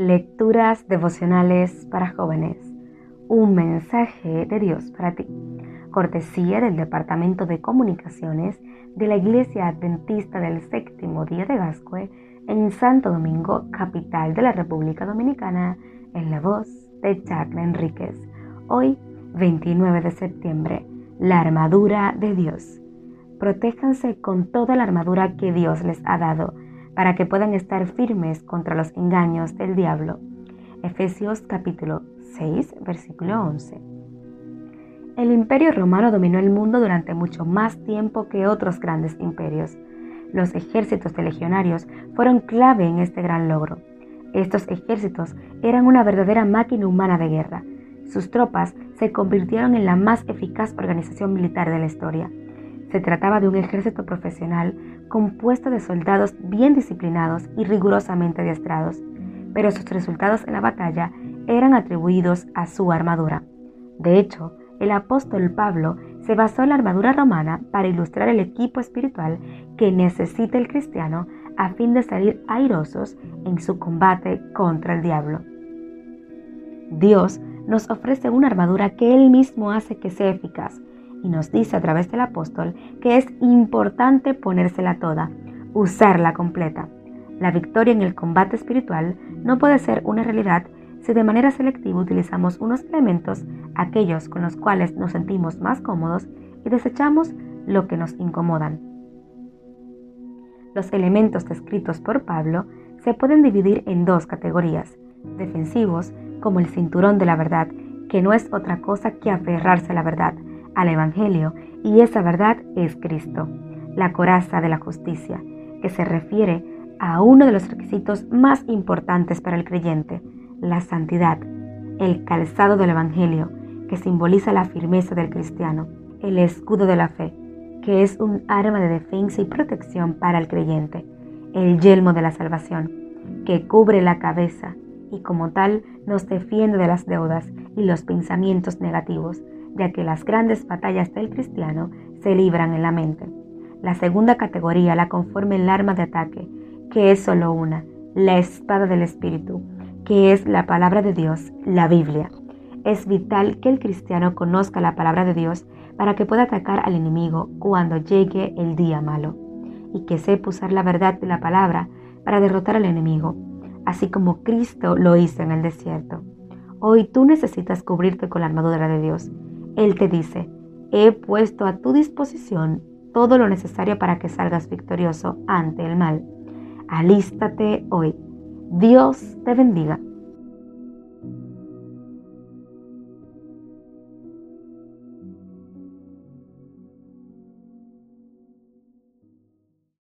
Lecturas devocionales para jóvenes. Un mensaje de Dios para ti. Cortesía del Departamento de Comunicaciones de la Iglesia Adventista del Séptimo Día de Gascue en Santo Domingo, capital de la República Dominicana, en la voz de Chacla Enríquez. Hoy, 29 de septiembre, la armadura de Dios. Protéjanse con toda la armadura que Dios les ha dado para que puedan estar firmes contra los engaños del diablo. Efesios capítulo 6, versículo 11. El imperio romano dominó el mundo durante mucho más tiempo que otros grandes imperios. Los ejércitos de legionarios fueron clave en este gran logro. Estos ejércitos eran una verdadera máquina humana de guerra. Sus tropas se convirtieron en la más eficaz organización militar de la historia. Se trataba de un ejército profesional compuesto de soldados bien disciplinados y rigurosamente adiestrados, pero sus resultados en la batalla eran atribuidos a su armadura. De hecho, el apóstol Pablo se basó en la armadura romana para ilustrar el equipo espiritual que necesita el cristiano a fin de salir airosos en su combate contra el diablo. Dios nos ofrece una armadura que Él mismo hace que sea eficaz y nos dice a través del apóstol que es importante ponérsela toda, usarla completa. La victoria en el combate espiritual no puede ser una realidad si de manera selectiva utilizamos unos elementos, aquellos con los cuales nos sentimos más cómodos, y desechamos lo que nos incomodan. Los elementos descritos por Pablo se pueden dividir en dos categorías, defensivos, como el cinturón de la verdad, que no es otra cosa que aferrarse a la verdad, al Evangelio y esa verdad es Cristo, la coraza de la justicia, que se refiere a uno de los requisitos más importantes para el creyente, la santidad, el calzado del Evangelio, que simboliza la firmeza del cristiano, el escudo de la fe, que es un arma de defensa y protección para el creyente, el yelmo de la salvación, que cubre la cabeza y como tal nos defiende de las deudas y los pensamientos negativos, ya que las grandes batallas del cristiano se libran en la mente. La segunda categoría la conforma el arma de ataque, que es solo una, la espada del Espíritu, que es la palabra de Dios, la Biblia. Es vital que el cristiano conozca la palabra de Dios para que pueda atacar al enemigo cuando llegue el día malo, y que sepa usar la verdad de la palabra para derrotar al enemigo, así como Cristo lo hizo en el desierto. Hoy tú necesitas cubrirte con la armadura de Dios él te dice, he puesto a tu disposición todo lo necesario para que salgas victorioso ante el mal. Alístate hoy. Dios te bendiga.